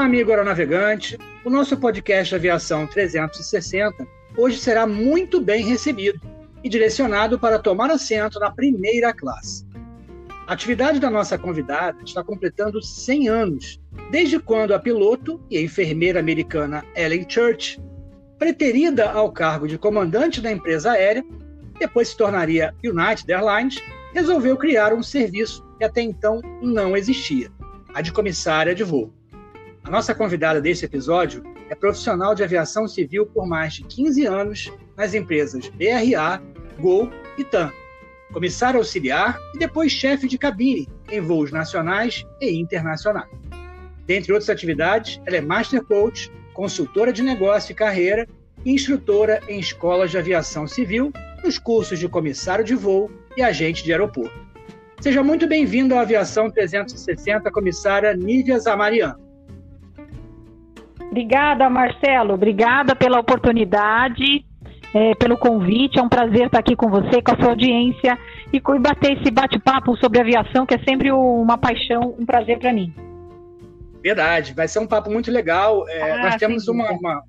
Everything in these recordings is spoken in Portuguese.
Olá, amigo aeronavegante. O nosso podcast Aviação 360 hoje será muito bem recebido e direcionado para tomar assento na primeira classe. A atividade da nossa convidada está completando 100 anos, desde quando a piloto e a enfermeira americana Ellen Church, preterida ao cargo de comandante da empresa aérea, depois se tornaria United Airlines, resolveu criar um serviço que até então não existia, a de comissária de voo. A nossa convidada desse episódio é profissional de aviação civil por mais de 15 anos nas empresas BRA, Gol e TAM, comissária auxiliar e depois chefe de cabine em voos nacionais e internacionais. Dentre outras atividades, ela é Master Coach, consultora de negócio e carreira e instrutora em escolas de aviação civil nos cursos de comissário de voo e agente de aeroporto. Seja muito bem-vindo à Aviação 360, comissária Nívia Zamarian. Obrigada, Marcelo. Obrigada pela oportunidade, é, pelo convite. É um prazer estar aqui com você, com a sua audiência e, bater esse bate-papo sobre aviação, que é sempre uma paixão, um prazer para mim. Verdade, vai ser um papo muito legal. É, ah, nós temos uma, uma,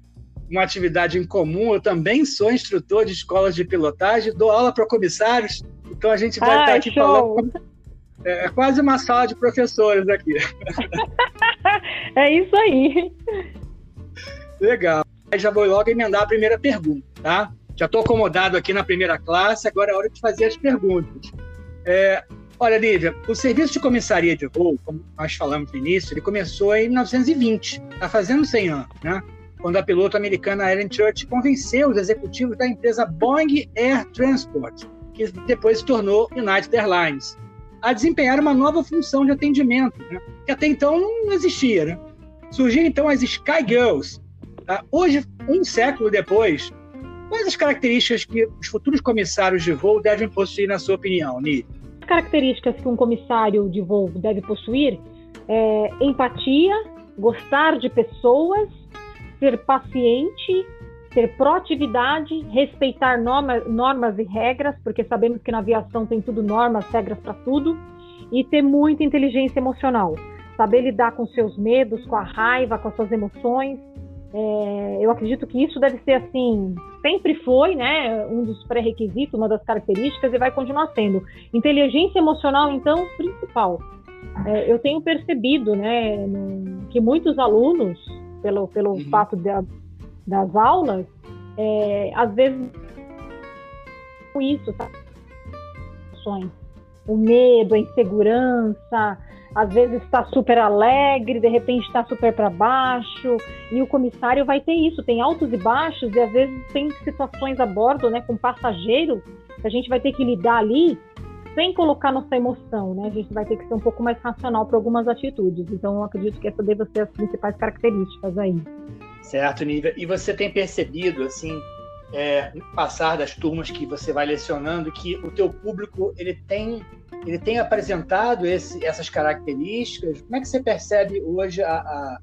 uma, atividade em comum. Eu também sou instrutor de escolas de pilotagem, dou aula para comissários, então a gente vai ah, estar aqui show. falando. É, é quase uma sala de professores aqui. é isso aí. Legal. Aí já vou logo emendar a primeira pergunta, tá? Já estou acomodado aqui na primeira classe, agora é hora de fazer as perguntas. É, olha, Lívia, o serviço de comissaria de voo, como nós falamos no início, ele começou em 1920, está fazendo 100 anos, né? Quando a piloto americana Ellen Church convenceu os executivos da empresa Boeing Air Transport, que depois se tornou United Airlines, a desempenhar uma nova função de atendimento, né? que até então não existia. Né? Surgiram então as Sky Girls? Hoje, um século depois, quais as características que os futuros comissários de voo devem possuir, na sua opinião, Ni? As características que um comissário de voo deve possuir é empatia, gostar de pessoas, ser paciente, ter proatividade, respeitar normas e regras, porque sabemos que na aviação tem tudo normas, regras para tudo, e ter muita inteligência emocional. Saber lidar com seus medos, com a raiva, com as suas emoções, é, eu acredito que isso deve ser assim, sempre foi, né, um dos pré-requisitos, uma das características e vai continuar sendo. Inteligência emocional, então, principal. É, eu tenho percebido, né, que muitos alunos, pelo, pelo uhum. fato das aulas, é, às vezes isso, tá? o medo, a insegurança, às vezes está super alegre, de repente está super para baixo, e o comissário vai ter isso, tem altos e baixos, e às vezes tem situações a bordo, né, com passageiro, que a gente vai ter que lidar ali sem colocar nossa emoção, né? A gente vai ter que ser um pouco mais racional para algumas atitudes. Então, eu acredito que essa deve ser as principais características aí. Certo, Nívia. E você tem percebido, assim, é, passar das turmas que você vai lecionando, que o teu público ele tem ele tem apresentado esse, essas características. Como é que você percebe hoje a, a,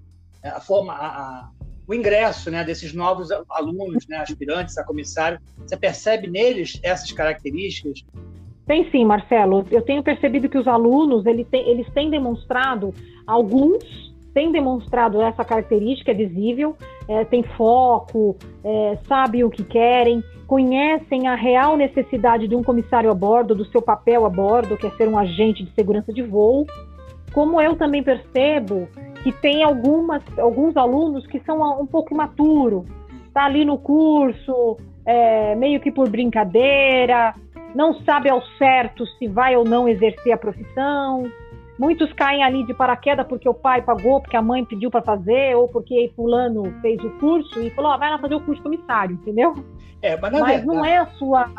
a forma, a, o ingresso né, desses novos alunos, né, aspirantes a comissário? Você percebe neles essas características? Tem sim, Marcelo. Eu tenho percebido que os alunos eles têm, eles têm demonstrado, alguns têm demonstrado essa característica visível, é, tem foco, é, sabe o que querem, conhecem a real necessidade de um comissário a bordo, do seu papel a bordo, que é ser um agente de segurança de voo. Como eu também percebo que tem algumas, alguns alunos que são um pouco imaturos, está ali no curso, é, meio que por brincadeira, não sabe ao certo se vai ou não exercer a profissão, Muitos caem ali de paraquedas porque o pai pagou, porque a mãe pediu para fazer, ou porque fulano fez o curso e falou, oh, vai lá fazer o curso comissário, entendeu? É, mas, mas verdade, não é a sua...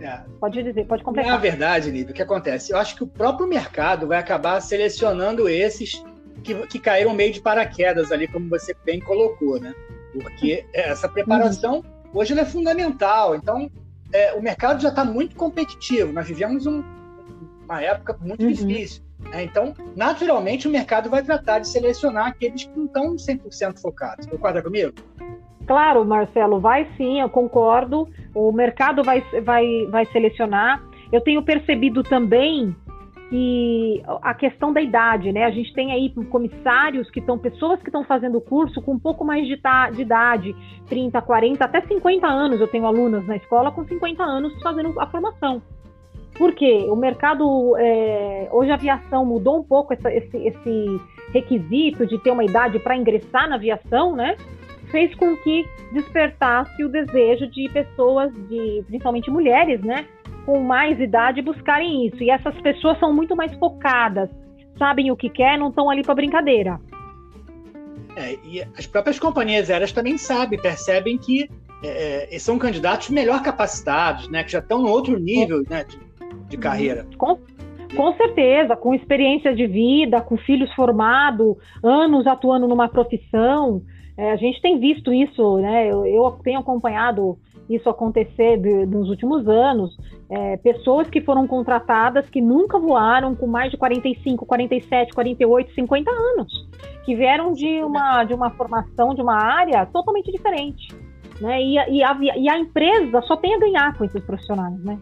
É. Pode dizer, pode completar. Na verdade, Lívia, o que acontece? Eu acho que o próprio mercado vai acabar selecionando esses que, que caíram meio de paraquedas ali, como você bem colocou, né? Porque essa preparação uhum. hoje é fundamental. Então, é, o mercado já está muito competitivo. Nós vivemos um, uma época muito uhum. difícil. Né? Então, naturalmente, o mercado vai tratar de selecionar aqueles que não estão 100% focados. Concorda comigo? Claro, Marcelo, vai sim, eu concordo. O mercado vai, vai, vai selecionar. Eu tenho percebido também que a questão da idade, né? A gente tem aí comissários que estão, pessoas que estão fazendo o curso com um pouco mais de, de, idade, 30, 40, até 50 anos. Eu tenho alunas na escola com 50 anos fazendo a formação. Por quê? O mercado, é, hoje a aviação mudou um pouco essa, esse, esse requisito de ter uma idade para ingressar na aviação, né? Fez com que despertasse o desejo de pessoas, de principalmente mulheres, né? com mais idade buscarem isso. E essas pessoas são muito mais focadas, sabem o que quer, não estão ali para brincadeira. É, e as próprias companhias aéreas também sabem, percebem que é, é são candidatos melhor capacitados, né, que já estão no outro nível né, de, de carreira. Com, com certeza, com experiência de vida, com filhos formados, anos atuando numa profissão. É, a gente tem visto isso, né? Eu, eu tenho acompanhado isso acontecer de, nos últimos anos. É, pessoas que foram contratadas que nunca voaram com mais de 45, 47, 48, 50 anos, que vieram de uma, de uma formação, de uma área totalmente diferente. Né? E, e, a, e a empresa só tem a ganhar com esses profissionais, né?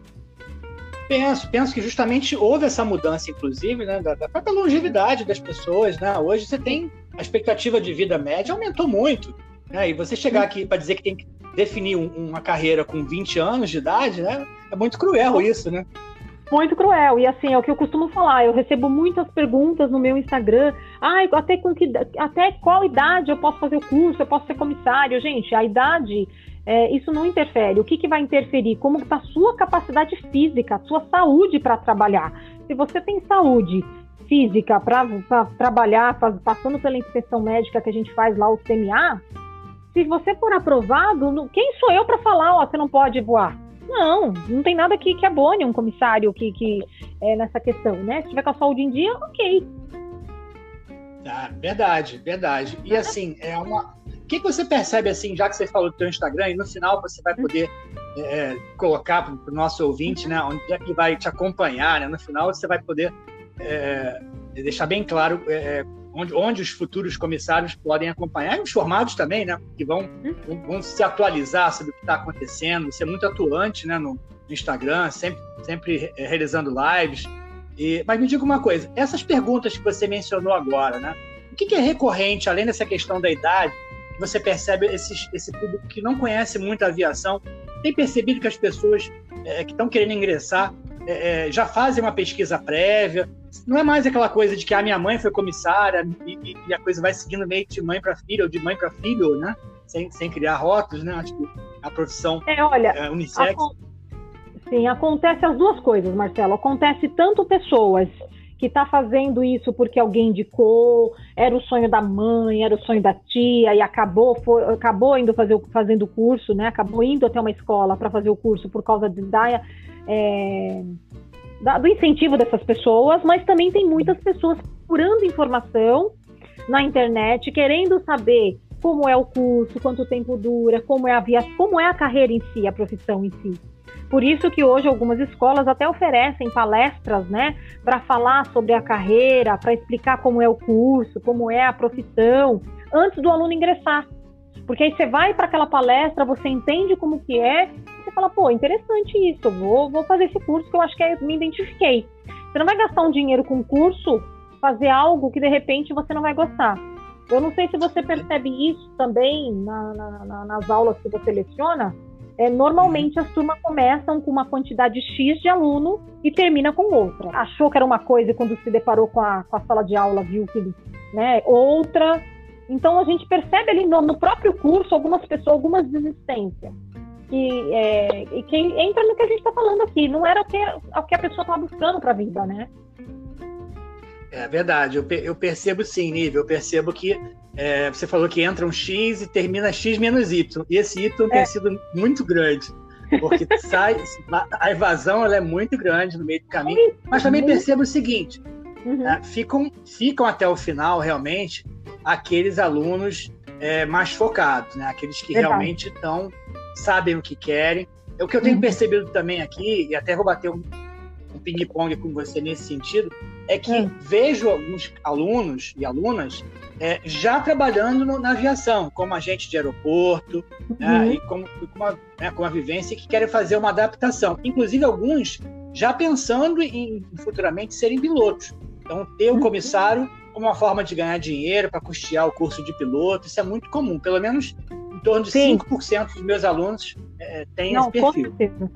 Penso, penso que justamente houve essa mudança, inclusive, né, da, da própria longevidade das pessoas. Né? Hoje você tem a expectativa de vida média aumentou muito. Né? E você chegar aqui para dizer que tem que definir um, uma carreira com 20 anos de idade, né? É muito cruel isso, né? Muito cruel. E assim, é o que eu costumo falar. Eu recebo muitas perguntas no meu Instagram. Ai, até, com que, até qual idade eu posso fazer o curso? Eu posso ser comissário? Gente, a idade, é, isso não interfere. O que, que vai interferir? Como está a sua capacidade física, a sua saúde para trabalhar. Se você tem saúde física para trabalhar, faz, passando pela inspeção médica que a gente faz lá, o CMA, se você for aprovado, quem sou eu para falar, ó, você não pode voar? Não, não tem nada que, que abone um comissário que, que é nessa questão, né? Se tiver com a saúde em dia, ok. Ah, verdade, verdade. E assim, é uma. O que você percebe assim, já que você falou do seu Instagram, e no final você vai poder é, colocar para o noo ouvinte, né? Onde é que vai te acompanhar, né? No final você vai poder é, deixar bem claro é, onde, onde os futuros comissários podem acompanhar, e os formados também, né? Que vão, vão, se atualizar sobre o que está acontecendo, ser muito atuante né, no, Instagram, sempre, sempre realizando lives. E, mas me diga uma coisa, essas perguntas que você mencionou agora, né? O que, que é recorrente, além dessa questão da idade, que você percebe esses, esse público que não conhece muito a aviação, tem percebido que as pessoas é, que estão querendo ingressar é, é, já fazem uma pesquisa prévia. Não é mais aquela coisa de que a ah, minha mãe foi comissária e, e a coisa vai seguindo meio de mãe para filho ou de mãe para filho, né? Sem, sem criar rótulos, né? Acho que a profissão é, olha, é unissex. Sim, acontece as duas coisas, Marcelo. Acontece tanto pessoas que está fazendo isso porque alguém indicou, era o sonho da mãe, era o sonho da tia e acabou foi, acabou indo fazer fazendo o curso, né? Acabou indo até uma escola para fazer o curso por causa de, da, é, da, do incentivo dessas pessoas, mas também tem muitas pessoas procurando informação na internet, querendo saber como é o curso, quanto tempo dura, como é a via, como é a carreira em si, a profissão em si. Por isso que hoje algumas escolas até oferecem palestras, né, para falar sobre a carreira, para explicar como é o curso, como é a profissão, antes do aluno ingressar. Porque aí você vai para aquela palestra, você entende como que é, você fala, pô, interessante isso, vou, vou fazer esse curso que eu acho que é, me identifiquei. Você não vai gastar um dinheiro com curso, fazer algo que de repente você não vai gostar. Eu não sei se você percebe isso também na, na, na, nas aulas que você leciona, é, normalmente as turmas começam com uma quantidade X de aluno e termina com outra. Achou que era uma coisa e quando se deparou com a, com a sala de aula viu que né, outra. Então a gente percebe ali no, no próprio curso algumas pessoas, algumas desistências. Que, é, que entra no que a gente está falando aqui. Não era o que, o que a pessoa estava buscando para a vida, né? É verdade, eu, eu percebo sim, Nível. Eu percebo que é, você falou que entra um X e termina X menos Y. E esse Y é. tem sido muito grande. Porque sai, a evasão ela é muito grande no meio do caminho. Mas também percebo o seguinte: uhum. é, ficam, ficam até o final, realmente, aqueles alunos é, mais focados, né? aqueles que realmente estão, sabem o que querem. É o que eu tenho uhum. percebido também aqui, e até vou bater um, um ping-pong com você nesse sentido, é que hum. vejo alguns alunos e alunas é, já trabalhando no, na aviação, como agente de aeroporto, né, uhum. né, e com, com, uma, né, com uma vivência que querem fazer uma adaptação. Inclusive, alguns já pensando em futuramente serem pilotos. Então, ter o uhum. comissário como uma forma de ganhar dinheiro para custear o curso de piloto, isso é muito comum. Pelo menos em torno de Sim. 5% dos meus alunos é, têm Não, esse perfil. Com certeza.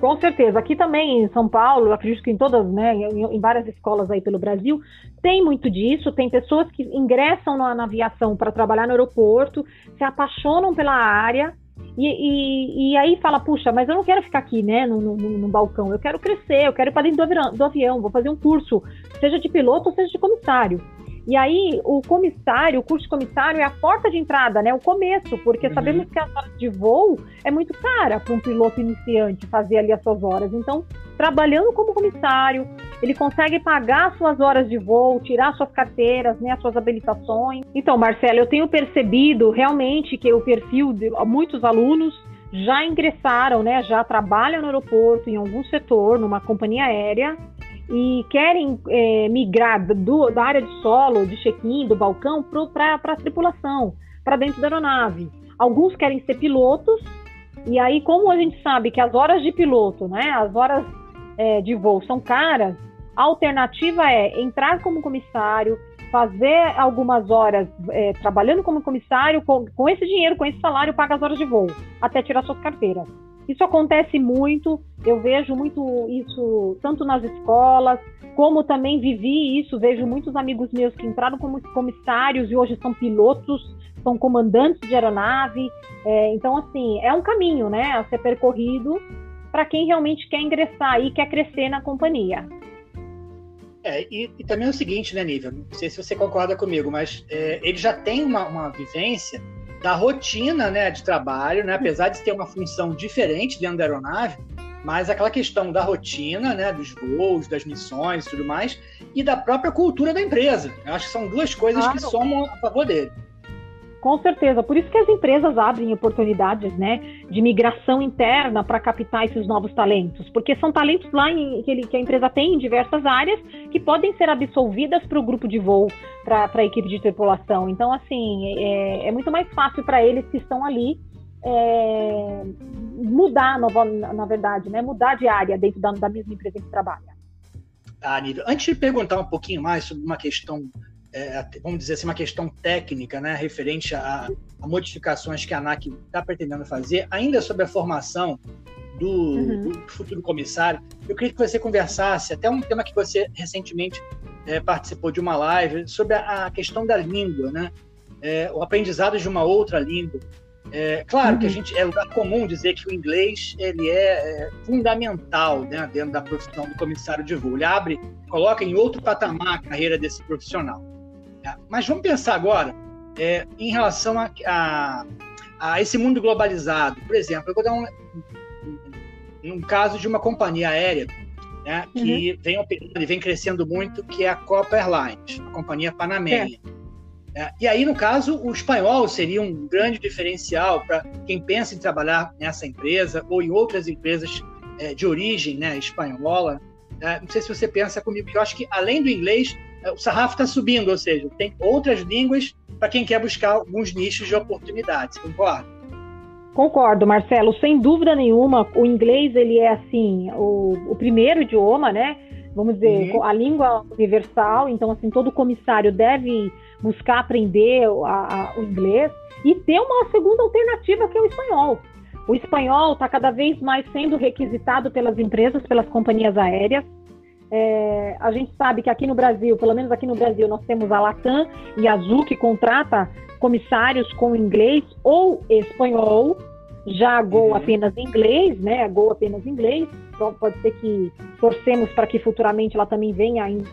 Com certeza. Aqui também em São Paulo, acredito que em todas, né, em, várias escolas aí pelo Brasil, tem muito disso. Tem pessoas que ingressam na, na aviação para trabalhar no aeroporto, se apaixonam pela área e, e, e, aí fala, puxa, mas eu não quero ficar aqui, né, no, no, no balcão, eu quero crescer, eu quero ir para dentro do avião, do avião, vou fazer um curso, seja de piloto ou seja de comissário. E aí, o comissário, o curso de comissário é a porta de entrada, né? O começo, porque uhum. sabemos que a horas de voo é muito cara para um piloto iniciante fazer ali as suas horas. Então, trabalhando como comissário, ele consegue pagar suas horas de voo, tirar suas carteiras, né, as suas habilitações. Então, Marcelo, eu tenho percebido realmente que o perfil de muitos alunos já ingressaram, né, já trabalham no aeroporto, em algum setor, numa companhia aérea, e querem é, migrar do, da área de solo, de check-in, do balcão, para a tripulação, para dentro da aeronave. Alguns querem ser pilotos, e aí, como a gente sabe que as horas de piloto, né, as horas é, de voo são caras, a alternativa é entrar como comissário, fazer algumas horas é, trabalhando como comissário, com, com esse dinheiro, com esse salário, paga as horas de voo, até tirar suas carteiras. Isso acontece muito, eu vejo muito isso tanto nas escolas, como também vivi isso, vejo muitos amigos meus que entraram como comissários e hoje são pilotos, são comandantes de aeronave. É, então, assim, é um caminho né, a ser percorrido para quem realmente quer ingressar e quer crescer na companhia. É, e, e, também é o seguinte, né, Nível? Não sei se você concorda comigo, mas é, ele já tem uma, uma vivência da rotina né, de trabalho, né, apesar de ter uma função diferente dentro da aeronave, mas aquela questão da rotina, né, dos voos, das missões e tudo mais, e da própria cultura da empresa. Eu acho que são duas coisas claro. que somam a favor dele. Com certeza, por isso que as empresas abrem oportunidades né, de migração interna para captar esses novos talentos, porque são talentos lá em, que, ele, que, a empresa tem em diversas áreas que podem ser absolvidas para o grupo de voo, para a equipe de tripulação. Então, assim, é, é muito mais fácil para eles que estão ali é, mudar, na, na, verdade, né, mudar de área dentro da, da mesma empresa que trabalha. Ah, Nível, antes de perguntar um pouquinho mais sobre uma questão é, vamos dizer assim, uma questão técnica, né, referente a, a modificações que a ANAC está pretendendo fazer, ainda sobre a formação do, uhum. do, futuro comissário. Eu queria que você conversasse, até um tema que você recentemente é, participou de uma live, sobre a, a questão da língua, né, é, o aprendizado de uma outra língua. É, claro uhum. que a uhum. gente é lugar comum dizer que o inglês ele é, é, fundamental né, dentro da profissão do comissário de voo. Ele abre, coloca em outro patamar a carreira desse profissional. Mas vamos pensar agora é, em relação a, a, a, esse mundo globalizado. Por exemplo, eu vou dar um, um, caso de uma companhia aérea né, que uhum. vem operando e vem crescendo muito, que é a Copa Airlines, a companhia panamenha. É. É, e aí, no caso, o espanhol seria um grande diferencial para quem pensa em trabalhar nessa empresa ou em outras empresas é, de origem né, espanhola. É, não sei se você pensa comigo, porque eu acho que além do inglês, o sarrafo está subindo, ou seja, tem outras línguas para quem quer buscar alguns nichos de oportunidades, concorda? Concordo, Marcelo, sem dúvida nenhuma, o inglês ele é assim, o, o primeiro idioma, né? Vamos dizer, uhum. a língua universal, então assim, todo comissário deve buscar aprender a, a, o inglês e ter uma segunda alternativa que é o espanhol. O espanhol está cada vez mais sendo requisitado pelas empresas, pelas companhias aéreas. É, a gente sabe que aqui no Brasil, pelo menos aqui no Brasil, nós temos a Latam e a Azul que contrata comissários com inglês ou espanhol. Já a Gol uhum. apenas inglês, né? A Gol apenas inglês. Então pode ser que torcemos para que futuramente ela também venha ainda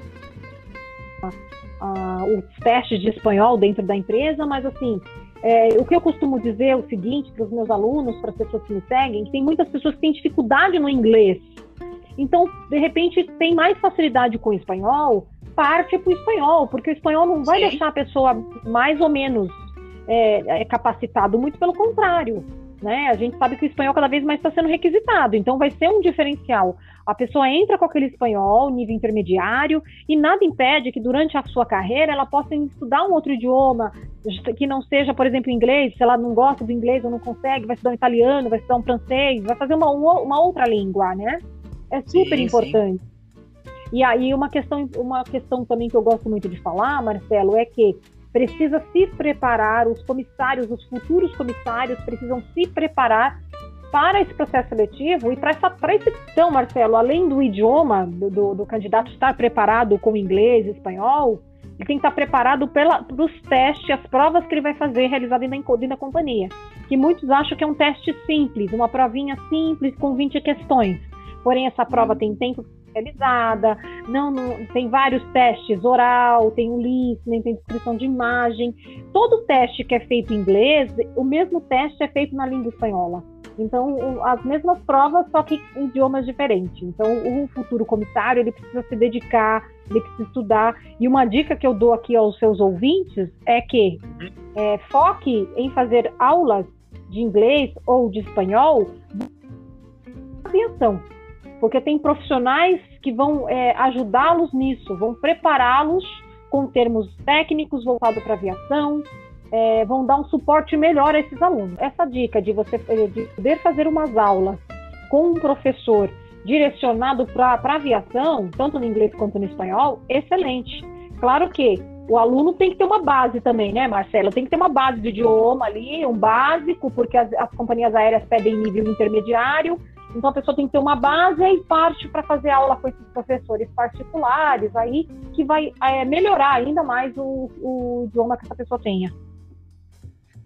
os testes de espanhol dentro da empresa, mas assim, é, o que eu costumo dizer é o seguinte para os meus alunos, para as pessoas que me seguem, que tem muitas pessoas que têm dificuldade no inglês. Então, de repente, tem mais facilidade com o espanhol, parte para o espanhol, porque o espanhol não vai Sim. deixar a pessoa mais ou menos é, é, capacitado, muito pelo contrário. Né? A gente sabe que o espanhol cada vez mais está sendo requisitado, então vai ser um diferencial. A pessoa entra com aquele espanhol, nível intermediário, e nada impede que durante a sua carreira ela possa estudar um outro idioma, que não seja, por exemplo, inglês, se ela não gosta do inglês ou não consegue, vai estudar um italiano, vai estudar um francês, vai fazer uma, uma outra língua, né? É super sim, importante. Sim. E aí uma questão, uma questão também que eu gosto muito de falar, Marcelo, é que precisa se preparar, os comissários, os futuros comissários precisam se preparar para esse processo seletivo e para essa para esse então, Marcelo, além do idioma do, do, do, candidato estar preparado com inglês, espanhol, ele tem que estar preparado para os testes, as provas que ele vai fazer realizadas dentro da companhia. Que muitos acham que é um teste simples, uma provinha simples com 20 questões. Porém, essa prova uhum. tem tempo realizada, não, não, tem vários testes oral, tem o listening, tem descrição de imagem. Todo teste que é feito em inglês, o mesmo teste é feito na língua espanhola. Então, as mesmas provas, só que em idiomas diferentes. Então, o futuro comissário, ele precisa se dedicar, ele precisa estudar. E uma dica que eu dou aqui aos seus ouvintes é que é, foque em fazer aulas de inglês ou de espanhol aviação porque tem profissionais que vão é, ajudá-los nisso, vão prepará-los com termos técnicos voltados para aviação, é, vão dar um suporte melhor a esses alunos. Essa dica de você de poder fazer umas aulas com um professor direcionado para aviação, tanto no inglês quanto no espanhol, excelente. Claro que o aluno tem que ter uma base também, né, Marcelo? Tem que ter uma base de idioma ali, um básico, porque as, as companhias aéreas pedem nível intermediário, então a pessoa tem que ter uma base e parte para fazer aula com esses professores particulares aí que vai é, melhorar ainda mais o, o idioma que essa pessoa tenha.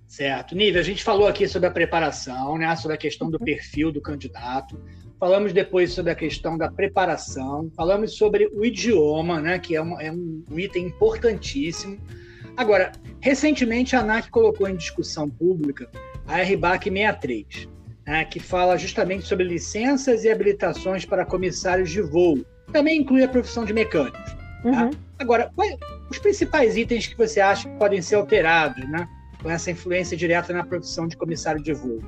Certo. Nível, a gente falou aqui sobre a preparação, né, sobre a questão do uhum. perfil do candidato. Falamos depois sobre a questão da preparação. Falamos sobre o idioma, né, que é, é um item importantíssimo. Agora, recentemente a ANAC colocou em discussão pública a RBAC 63 né, que fala justamente sobre licenças e habilitações para comissários de voo. Também inclui a profissão de mecânicos. Tá? Uhum. Agora, quais os principais itens que você acha que podem ser alterados né, com essa influência direta na profissão de comissário de voo?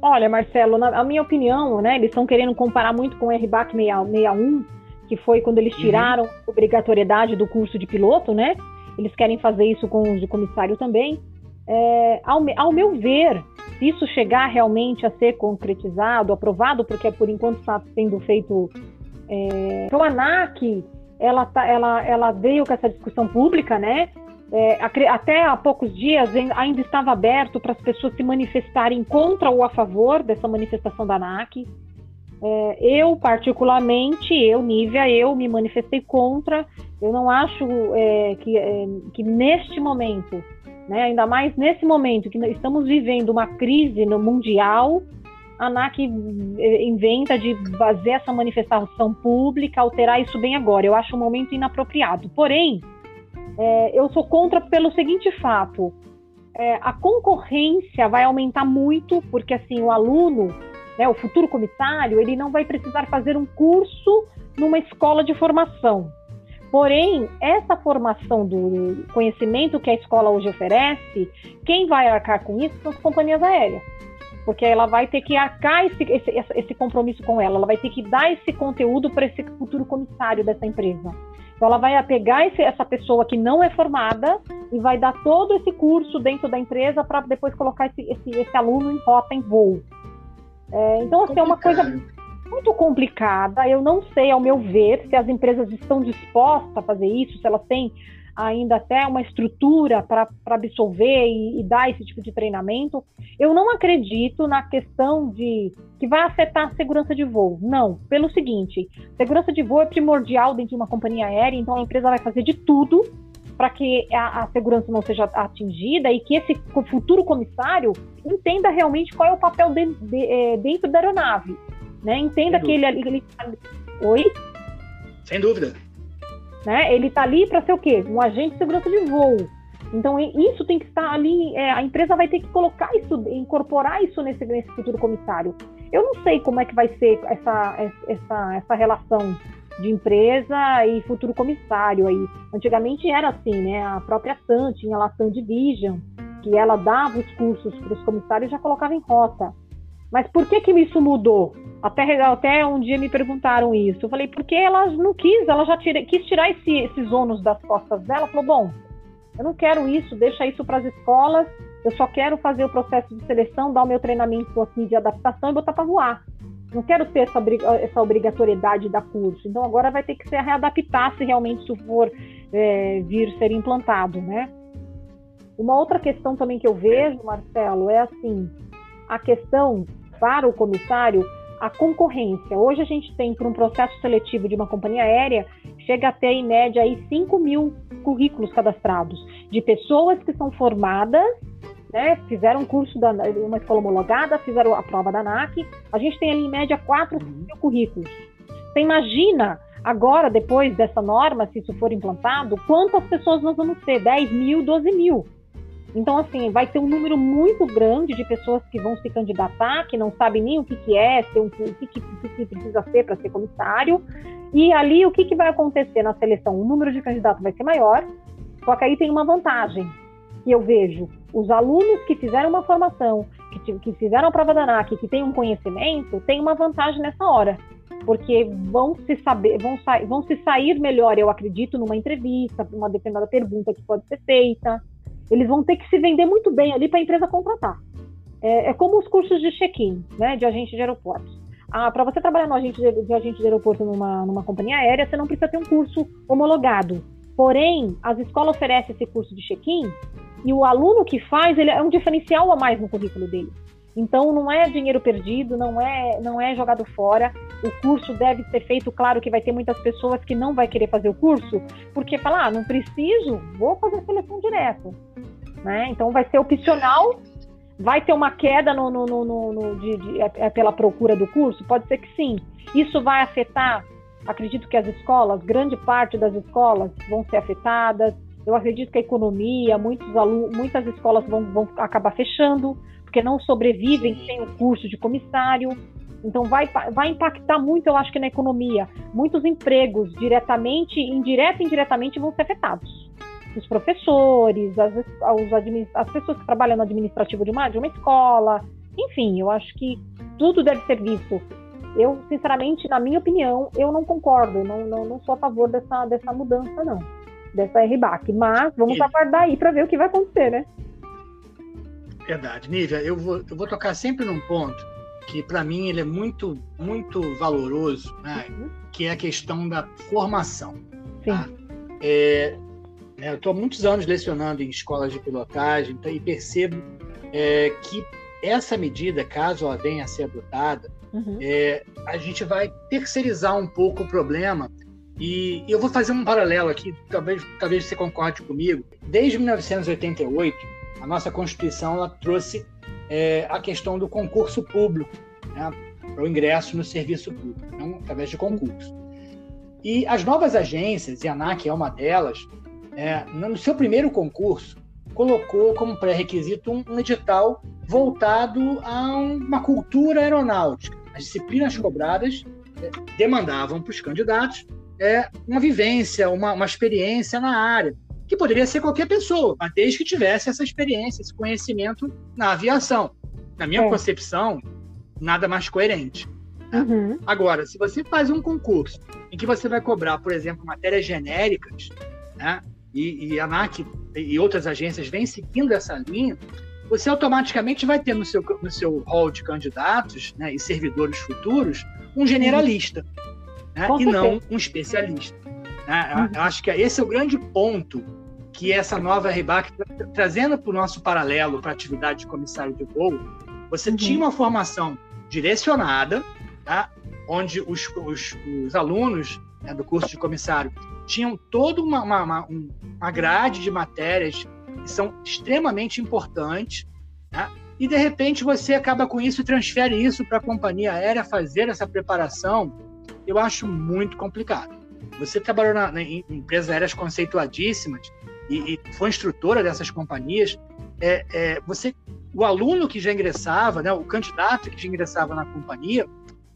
Olha, Marcelo, na minha opinião, né, eles estão querendo comparar muito com o RBAC 61, que foi quando eles uhum. tiraram uhum. a obrigatoriedade do curso de piloto, né? Eles querem fazer isso com os de comissário também. É, ao, ao, meu ver, se isso chegar realmente a ser concretizado, aprovado, porque por enquanto está sendo feito. É, então, a ANAC, ela, tá, ela, ela veio com essa discussão pública, né? É, até há poucos dias ainda estava aberto para as pessoas se manifestarem contra ou a favor dessa manifestação da ANAC. É, eu, particularmente, eu, Nívia, eu me manifestei contra. Eu não acho é, que, é, que neste momento né? Ainda mais nesse momento que estamos vivendo uma crise no mundial, a ANAC eh, inventa de fazer essa manifestação pública, alterar isso bem agora. Eu acho um momento inapropriado. Porém, é, eu sou contra pelo seguinte fato: é, a concorrência vai aumentar muito, porque assim o aluno, né, o futuro comissário, ele não vai precisar fazer um curso numa escola de formação. Porém, essa formação do conhecimento que a escola hoje oferece, quem vai arcar com isso são as companhias aéreas. Porque ela vai ter que arcar esse, esse, esse compromisso com ela, ela vai ter que dar esse conteúdo para esse futuro comissário dessa empresa. Então, ela vai pegar esse, essa pessoa que não é formada e vai dar todo esse curso dentro da empresa para depois colocar esse, esse, aluno em rota, em voo. É, então, assim, é uma coisa muito complicada. Eu não sei, ao meu ver, se as empresas estão dispostas a fazer isso, se elas têm ainda até uma estrutura para absolver e, e, dar esse tipo de treinamento. Eu não acredito na questão de que vai afetar a segurança de voo. Não, pelo seguinte, segurança de voo é primordial dentro de uma companhia aérea, então a empresa vai fazer de tudo para que a, a, segurança não seja atingida e que esse futuro comissário entenda realmente qual é o papel de, de, é, dentro da aeronave. Né? Entenda que ele, ele. Oi? Sem dúvida. Né? Ele está ali para ser o quê? Um agente de segurança de voo. Então, isso tem que estar ali. É, a empresa vai ter que colocar isso, incorporar isso nesse, nesse futuro comissário. Eu não sei como é que vai ser essa, essa, essa relação de empresa e futuro comissário aí. Antigamente era assim, né? A própria TAN tinha lá a TAN Division, que ela dava os cursos para os comissários e já colocava em rota. Mas por que que isso mudou? Até, até um dia me perguntaram isso. Eu falei, porque ela não quis, ela já tira, quis tirar esse, esses ônus das costas dela. Falou, bom, eu não quero isso, deixa isso para as escolas, eu só quero fazer o processo de seleção, dar o meu treinamento aqui de adaptação e botar para voar. não quero ter essa, essa obrigatoriedade da curso. Então agora vai ter que se readaptar se realmente isso for é, vir ser implantado, né? Uma outra questão também que eu vejo, Marcelo, é assim, a questão para o comissário, a concorrência. Hoje a gente tem, por um processo seletivo de uma companhia aérea, chega a ter em média aí 5 mil currículos cadastrados de pessoas que são formadas né, fizeram um curso da uma escola homologada, fizeram a prova da ANAC, a gente tem ali em média 4 uhum. mil currículos. Você imagina agora, depois dessa norma, se isso for implantado, quantas pessoas nós vamos ter? 10 mil, 12 mil. Então, assim, vai ter um número muito grande de pessoas que vão se candidatar, que não sabem nem o que, que é, o que, que, que precisa ser para ser comissário. E ali, o que, que vai acontecer na seleção? O número de candidatos vai ser maior, só que aí tem uma vantagem que eu vejo os alunos que fizeram uma formação, que, que fizeram a prova da ANAC, que têm um conhecimento, têm uma vantagem nessa hora, porque vão se saber, vão, sa vão se sair melhor, eu acredito, numa entrevista, uma determinada pergunta que pode ser feita. Eles vão ter que se vender muito bem ali para a empresa contratar. É, é, como os cursos de check-in, né, de agente de aeroportos. Ah, para você trabalhar no agente de, de agente de aeroporto numa, numa companhia aérea, você não precisa ter um curso homologado. Porém, as escolas oferecem esse curso de check-in e o aluno que faz, ele é um diferencial a mais no currículo dele. Então não é dinheiro perdido, não é não é jogado fora. O curso deve ser feito, claro que vai ter muitas pessoas que não vai querer fazer o curso, porque falar, ah, não preciso, vou fazer seleção direto, né? Então vai ser opcional, vai ter uma queda no, no, no, no de, de, é, é pela procura do curso, pode ser que sim. Isso vai afetar, acredito que as escolas, grande parte das escolas vão ser afetadas eu acredito que a economia, muitos alunos, muitas escolas vão, vão acabar fechando, porque não sobrevivem sem o curso de comissário. Então vai, vai impactar muito, eu acho que na economia. Muitos empregos, diretamente, indireto e indiretamente, vão ser afetados. Os professores, as, as pessoas que trabalham no administrativo de uma, de uma escola, enfim, eu acho que tudo deve ser visto. Eu, sinceramente, na minha opinião, eu não concordo, não, não, não sou a favor dessa, dessa mudança, não dessa RBAC. Mas vamos aguardar aí para ver o que vai acontecer, né? Verdade. Nívia, eu vou, eu vou tocar sempre num ponto que para mim ele é muito, muito valoroso, né? uhum. que é a questão da formação. Sim. Tá? É, né, eu estou há muitos anos lecionando em escolas de pilotagem então, e percebo é, que essa medida, caso ela venha a ser adotada, uhum. é, a gente vai terceirizar um pouco o problema e eu vou fazer um paralelo aqui, talvez, talvez você concorde comigo. Desde 1988, a nossa Constituição ela trouxe é, a questão do concurso público, né, para o ingresso no serviço público, através de concurso. E as novas agências, e a ANAC é uma delas, é, no seu primeiro concurso, colocou como pré-requisito um, um edital voltado a uma cultura aeronáutica. As disciplinas cobradas é, demandavam para os candidatos é, uma vivência, uma, uma experiência na área, que poderia ser qualquer pessoa, mas desde que tivesse essa experiência, esse conhecimento na aviação. Na minha é. concepção, nada mais coerente. Né? Uhum. Agora, se você faz um concurso em que você vai cobrar, por exemplo, matérias genéricas, né, e, e a ANAC e outras agências vêm seguindo essa linha, você automaticamente vai ter no seu, no seu hall de candidatos né, e servidores futuros um generalista. Uhum né? e não um especialista. Né? Uhum. Eu acho que esse é o grande ponto que essa nova RBAC, trazendo para o nosso paralelo para a atividade de comissário de voo, você uhum. tinha uma formação direcionada, tá? onde os, os, os alunos né, do curso de comissário tinham toda uma, uma, uma, grade de matérias que são extremamente importantes, né? e de repente você acaba com isso e transfere isso para a companhia aérea fazer essa preparação eu acho muito complicado. Você trabalhou na, na, em empresas aéreas conceituadíssimas e, e foi instrutora dessas companhias. É, é, você, o aluno que já ingressava, né, o candidato que já ingressava na companhia,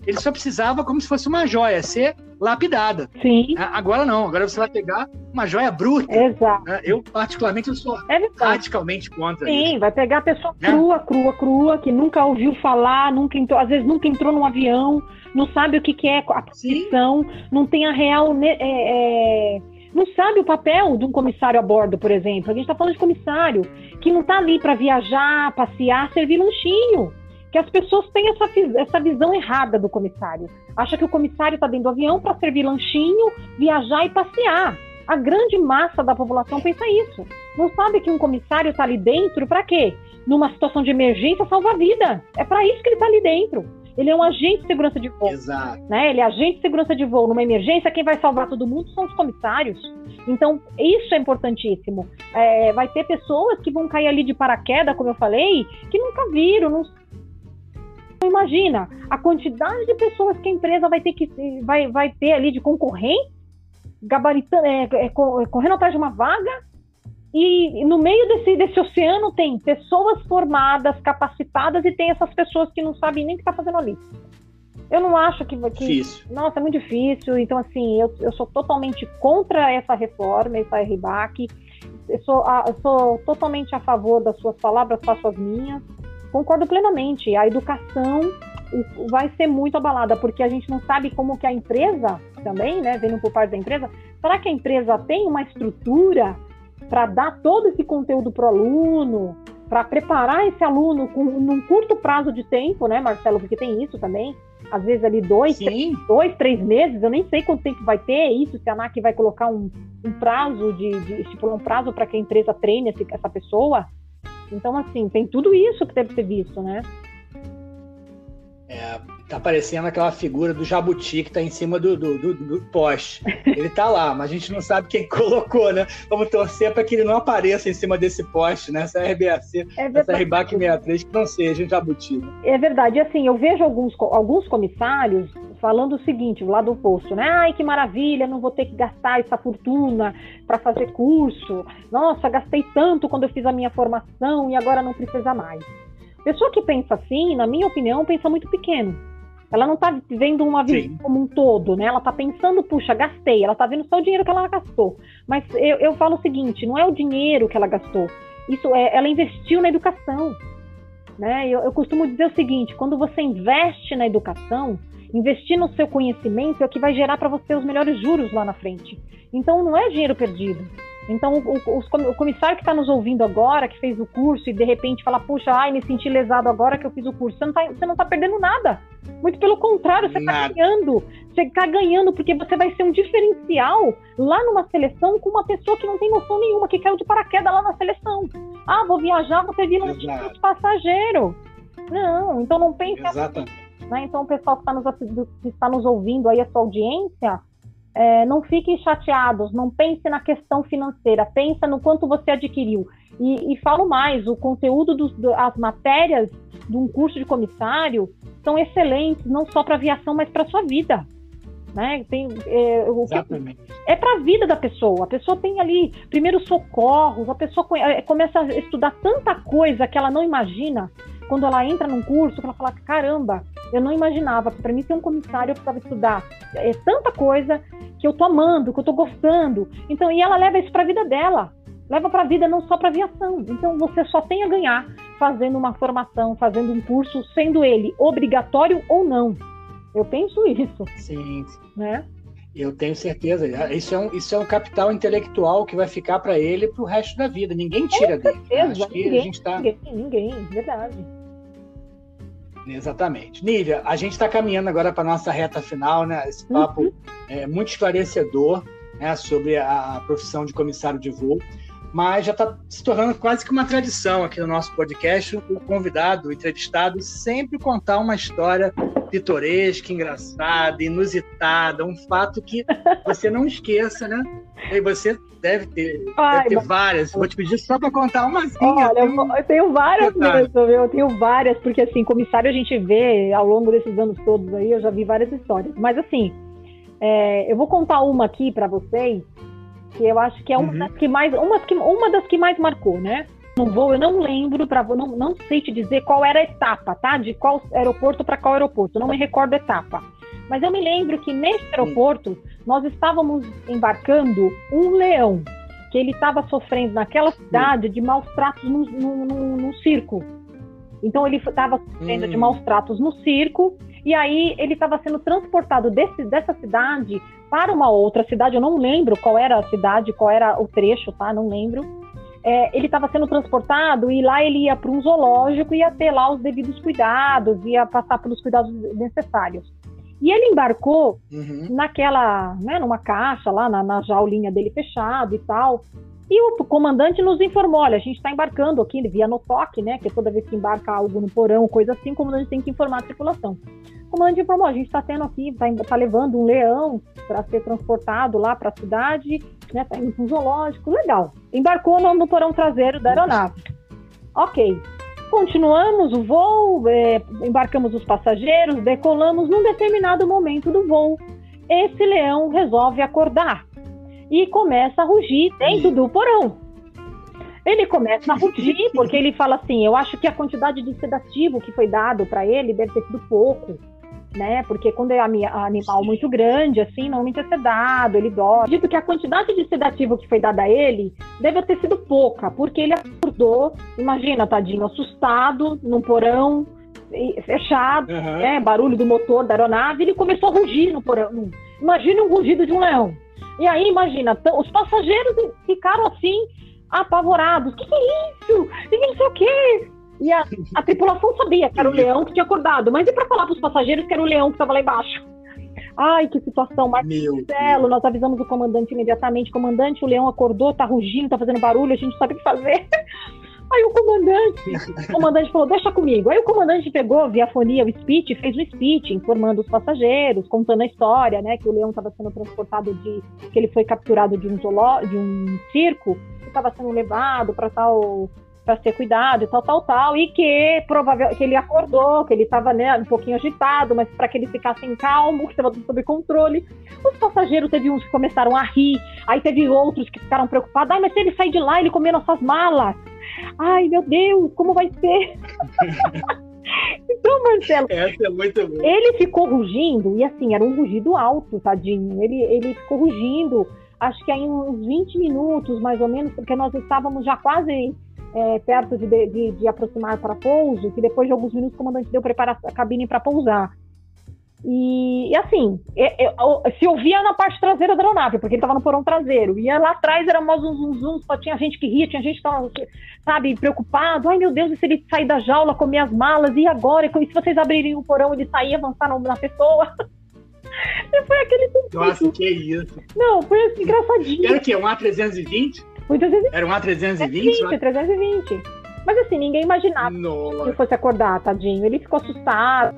ele só precisava como se fosse uma joia, ser lapidada. Sim. Agora não, agora você vai pegar uma joia bruta. Exato. Né, eu, particularmente, eu sou é radicalmente contra Sim, isso. vai pegar a pessoa né? crua, crua, crua, que nunca ouviu falar, nunca entrou, às vezes nunca entrou num avião, não sabe o que, que é a profissão, não tem a real. É, é, não sabe o papel de um comissário a bordo, por exemplo. A gente está falando de comissário que não está ali para viajar, passear, servir lanchinho. que as pessoas têm essa, essa visão errada do comissário. Acha que o comissário está dentro do avião para servir lanchinho, viajar e passear. A grande massa da população pensa isso. Não sabe que um comissário está ali dentro para quê? Numa situação de emergência, salvar a vida. É para isso que ele está ali dentro. Ele é um agente de segurança de voo. Exato. Né? Ele é agente de segurança de voo. Numa emergência, quem vai salvar todo mundo são os comissários. Então, isso é importantíssimo. É, vai ter pessoas que vão cair ali de paraquedas, como eu falei, que nunca viram, não imagina a quantidade de pessoas que a empresa vai ter que vai, vai ter ali de concorrente gabaritando, é, é, correndo atrás de uma vaga e, no meio desse, desse oceano tem pessoas formadas, capacitadas e tem essas pessoas que não sabem nem o que está fazendo ali. Eu não acho que, que. Difícil. Nossa, é muito difícil. Então, assim, eu, eu sou totalmente contra essa reforma, essa RBAC. Eu sou, a, eu sou totalmente a favor das suas palavras, faço as minhas. Concordo plenamente. A educação vai ser muito abalada, porque a gente não sabe como que a empresa também, né, vendo por parte da empresa, será que a empresa tem uma estrutura para dar todo esse conteúdo para o aluno, para preparar esse aluno com num curto prazo de tempo, né, Marcelo? Porque tem isso também. Às vezes ali dois, três, dois, três meses, eu nem sei quanto tempo vai ter isso, se a ANAC vai colocar um, um prazo de, de estipular um prazo para que a empresa treine essa pessoa. Então, assim, tem tudo isso que deve ser visto, né? É, tá parecendo aquela figura do jabuti que tá em cima do, do, do, do poste. Ele tá lá, mas a gente não sabe quem colocou, né? Vamos torcer para que ele não apareça em cima desse poste, né? Essa RBAC, é essa RBAC 63, que não seja um jabuti. Né? É verdade. Assim, eu vejo alguns, alguns comissários falando o seguinte, lá do posto, né? Ai, que maravilha, não vou ter que gastar essa fortuna para fazer curso. Nossa, gastei tanto quando eu fiz a minha formação e agora não precisa mais. Pessoa que pensa assim, na minha opinião, pensa muito pequeno. Ela não está vendo uma vida como um todo, né? Ela está pensando, puxa, gastei. Ela está vendo só o dinheiro que ela gastou. Mas eu, eu falo o seguinte: não é o dinheiro que ela gastou. Isso é, ela investiu na educação. Né? Eu, eu costumo dizer o seguinte: quando você investe na educação, investir no seu conhecimento é o que vai gerar para você os melhores juros lá na frente. Então não é dinheiro perdido. Então, o, o, comissário que está nos ouvindo agora, que fez o curso e de repente fala, puxa, ai, me senti lesado agora que eu fiz o curso, você não está tá perdendo nada. Muito pelo contrário, você está ganhando. Você está ganhando porque você vai ser um diferencial lá numa seleção com uma pessoa que não tem noção nenhuma, que caiu de paraquedas lá na seleção. Ah, vou viajar, você vira um passageiro. Não, então não pense Exatamente. assim. Né? Então, o pessoal que está nos, que está nos ouvindo aí, a sua audiência, é, não fiquem chateados, não pense na questão financeira, pensa no quanto você adquiriu. E, e falo mais, o conteúdo das matérias de um curso de comissário são excelentes, não só para aviação, mas para sua vida. Né? Tem, é, Exatamente. é para a vida da pessoa. A pessoa tem ali primeiros socorros, a pessoa é, começa a estudar tanta coisa que ela não imagina quando ela entra num curso, ela fala: caramba, eu não imaginava que para mim ser um comissário eu precisava estudar é tanta coisa que eu tô amando, que eu tô gostando. Então, e ela leva isso para a vida dela. Leva para a vida não só para aviação. Então, você só tem a ganhar fazendo uma formação, fazendo um curso, sendo ele obrigatório ou não. Eu penso isso. Sim. Né? Eu tenho certeza. Isso é um, isso é um capital intelectual que vai ficar para ele para o resto da vida. Ninguém tira dele. Acho que ninguém, a gente tá... ninguém, ninguém, verdade. Exatamente. Nívia, a gente está caminhando agora para nossa reta final, né? Esse papo uhum. é muito esclarecedor né, sobre a profissão de comissário de voo, mas já está se tornando quase que uma tradição aqui no nosso podcast o convidado, o entrevistado, sempre contar uma história pitoresca, engraçada, inusitada, um fato que você não esqueça, né? E você deve ter, Ai, deve ter mas... várias. Vou te pedir só para contar uma assim. Olha, eu, tenho várias mesmo, eu tenho várias, porque assim, comissário a gente vê ao longo desses anos todos aí, eu já vi várias histórias. Mas assim, é, eu vou contar uma aqui para vocês, que eu acho que é uma uhum. das que mais, uma, que, uma das que mais marcou, né? Não vou, eu não lembro, pra, não, não sei te dizer qual era a etapa, tá? De qual aeroporto para qual aeroporto, não me recordo a etapa. Mas eu me lembro que nesse aeroporto nós estávamos embarcando um leão, que ele estava sofrendo naquela cidade de maus tratos no, no, no, no circo. Então ele estava sofrendo hum. de maus tratos no circo, e aí ele estava sendo transportado desse, dessa cidade para uma outra cidade, eu não lembro qual era a cidade, qual era o trecho, tá? Não lembro é, ele estava sendo transportado e lá ele ia para um zoológico e ia ter lá os devidos cuidados, ia passar pelos cuidados necessários. E ele embarcou uhum. naquela, né, numa caixa lá, na, na jaulinha dele fechado e tal. E o comandante nos informou: olha, a gente está embarcando aqui via no toque, né? Que toda vez que embarca algo no porão, coisa assim, o comandante tem que informar a tripulação. O comandante informou: a gente está tendo aqui, está tá levando um leão para ser transportado lá para a cidade, né? Está indo para um zoológico, legal. Embarcou no, no porão traseiro da aeronave. Ok. Continuamos o voo, é, embarcamos os passageiros, decolamos. Num determinado momento do voo, esse leão resolve acordar e começa a rugir dentro do porão. Ele começa a rugir porque ele fala assim: Eu acho que a quantidade de sedativo que foi dado para ele deve ter sido pouco, né? Porque quando é animal muito grande, assim, normalmente é sedado, ele dorme. Dito que a quantidade de sedativo que foi dada a ele deve ter sido pouca, porque ele acordou, imagina, tadinho, assustado, num porão fechado, uhum. né? Barulho do motor da aeronave, ele começou a rugir no porão. Imagina um rugido de um leão. E aí, imagina, os passageiros ficaram assim, apavorados. O que, que, é isso? E não sei o quê. E a, a tripulação sabia que era o leão que tinha acordado, mas e para falar para os passageiros que era o leão que estava lá embaixo? Ai, que situação, Marcelo. Nós avisamos o comandante imediatamente. Comandante, o leão acordou, tá rugindo, tá fazendo barulho, a gente sabe o que fazer. Aí o comandante, o comandante falou, deixa comigo. Aí o comandante pegou via fonia o speech, fez o speech, informando os passageiros, contando a história, né, que o leão estava sendo transportado de, que ele foi capturado de um zooló, de um circo, estava sendo levado para tal para ser cuidado e tal, tal, tal, e que provavelmente que ele acordou, que ele estava né, um pouquinho agitado, mas para que ele ficasse calmo, que estava tudo sob controle. Os passageiros teve uns que começaram a rir, aí teve outros que ficaram preocupados, ai, mas se ele sair de lá, ele comer nossas malas. Ai, meu Deus, como vai ser? Então, Marcelo, Essa é muito boa. ele ficou rugindo, e assim, era um rugido alto, tadinho. Ele, ele ficou rugindo, acho que aí uns 20 minutos, mais ou menos, porque nós estávamos já quase é, perto de, de, de, aproximar para pouso, que depois de alguns minutos o comandante deu preparar a cabine para pousar. E, e assim, é, é, se ouvia na parte traseira da aeronave, porque ele estava no porão traseiro. E lá atrás era mais um zum, zum só tinha gente que ria, tinha gente que estava, sabe, preocupado. Ai meu Deus, e se ele sair da jaula, comer as malas, e agora? E se vocês abrirem o porão, ele sair e avançar na pessoa? E foi aquele. Nossa, que isso. Não, foi assim, engraçadinho. Era o quê? Um A320? Muitas vezes. Era um A320? 320, 320. Mas assim, ninguém imaginava Nossa. que fosse acordar, tadinho. Ele ficou assustado.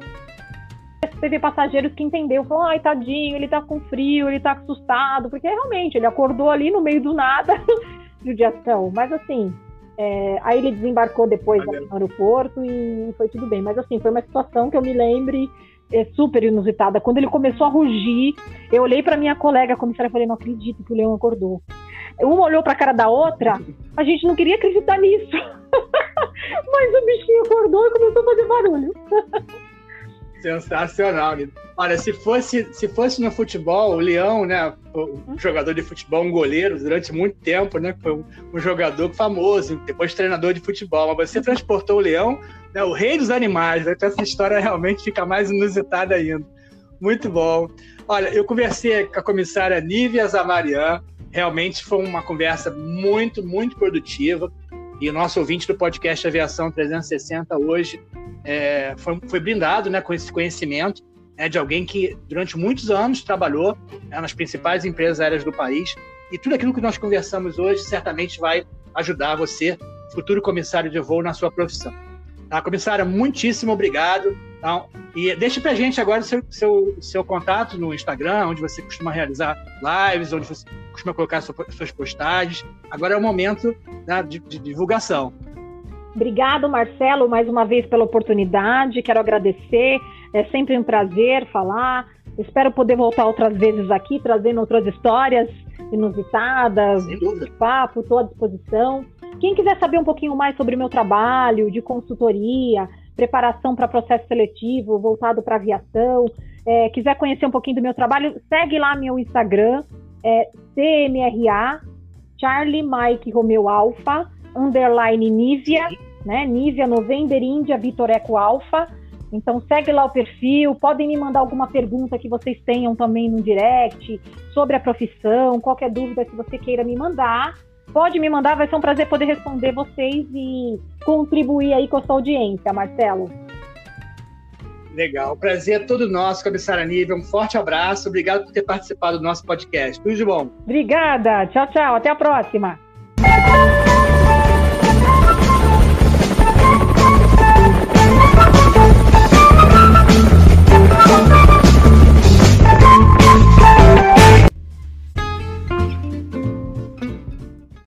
Teve passageiros que entendeu, falou, ai, tadinho, ele tá com frio, ele tá assustado, porque realmente ele acordou ali no meio do nada, judiação. Mas assim, é, aí ele desembarcou depois no aeroporto e foi tudo bem. Mas assim, foi uma situação que eu me lembre é, super inusitada. Quando ele começou a rugir, eu olhei para minha colega comissária e falei, não acredito que o leão acordou. Uma olhou para a cara da outra, a gente não queria acreditar nisso. Mas o bichinho acordou e começou a fazer barulho. Sensacional, Nito. Olha, se fosse, se fosse no futebol, o Leão, né, um jogador de futebol, um goleiro, durante muito tempo, né, foi um, um jogador famoso, depois treinador de futebol, mas você transportou o Leão, né, o rei dos animais, né, então essa história realmente fica mais inusitada ainda. Muito bom. Olha, eu conversei com a comissária Nívia Zamarian, realmente foi uma conversa muito, muito produtiva. E o nosso ouvinte do podcast Aviação 360 hoje é, foi, foi brindado né, com esse conhecimento né, de alguém que durante muitos anos trabalhou né, nas principais empresas aéreas do país. E tudo aquilo que nós conversamos hoje certamente vai ajudar você, futuro comissário de voo, na sua profissão. Tá, comissária, muitíssimo obrigado. Então, e deixe para a gente agora seu, seu, seu contato no Instagram, onde você costuma realizar lives, onde você costuma colocar suas postagens. Agora é o momento né, de, de divulgação. Obrigado, Marcelo, mais uma vez pela oportunidade. Quero agradecer. É sempre um prazer falar. Espero poder voltar outras vezes aqui, trazendo outras histórias inusitadas, papo, estou à disposição. Quem quiser saber um pouquinho mais sobre o meu trabalho de consultoria, preparação para processo seletivo voltado para aviação, é, quiser conhecer um pouquinho do meu trabalho, segue lá meu Instagram, é CMRA, Charlie Mike Romeo Alpha, underline Nívia, né? Nívia November Índia Vitor Eco Alpha. Então segue lá o perfil, podem me mandar alguma pergunta que vocês tenham também no direct sobre a profissão, qualquer dúvida que você queira me mandar. pode me mandar, vai ser um prazer poder responder vocês e contribuir aí com a sua audiência, Marcelo. Legal, prazer é todo nosso, comissária Nível. Um forte abraço, obrigado por ter participado do nosso podcast. Tudo de bom. Obrigada, tchau, tchau, até a próxima.